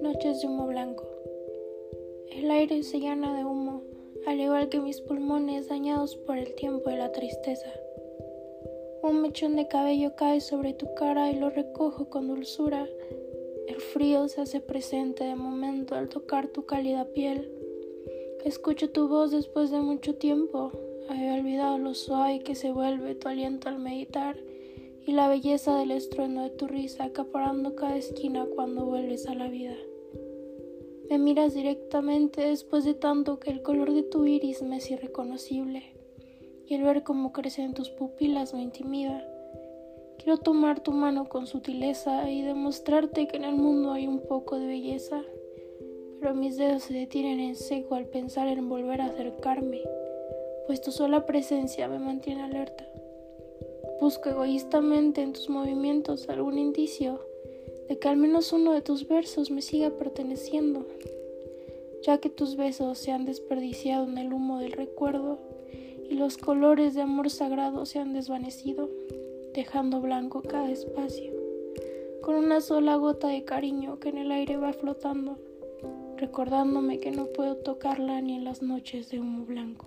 Noches de humo blanco. El aire se llena de humo, al igual que mis pulmones dañados por el tiempo y la tristeza. Un mechón de cabello cae sobre tu cara y lo recojo con dulzura. El frío se hace presente de momento al tocar tu cálida piel. Escucho tu voz después de mucho tiempo. Había olvidado lo suave que se vuelve tu aliento al meditar y la belleza del estruendo de tu risa acaparando cada esquina cuando vuelves a la vida. Me miras directamente después de tanto que el color de tu iris me es irreconocible y el ver cómo crecen tus pupilas me intimida. Quiero tomar tu mano con sutileza y demostrarte que en el mundo hay un poco de belleza pero mis dedos se detienen en seco al pensar en volver a acercarme, pues tu sola presencia me mantiene alerta. Busco egoístamente en tus movimientos algún indicio de que al menos uno de tus versos me siga perteneciendo, ya que tus besos se han desperdiciado en el humo del recuerdo y los colores de amor sagrado se han desvanecido, dejando blanco cada espacio, con una sola gota de cariño que en el aire va flotando recordándome que no puedo tocarla ni en las noches de humo blanco.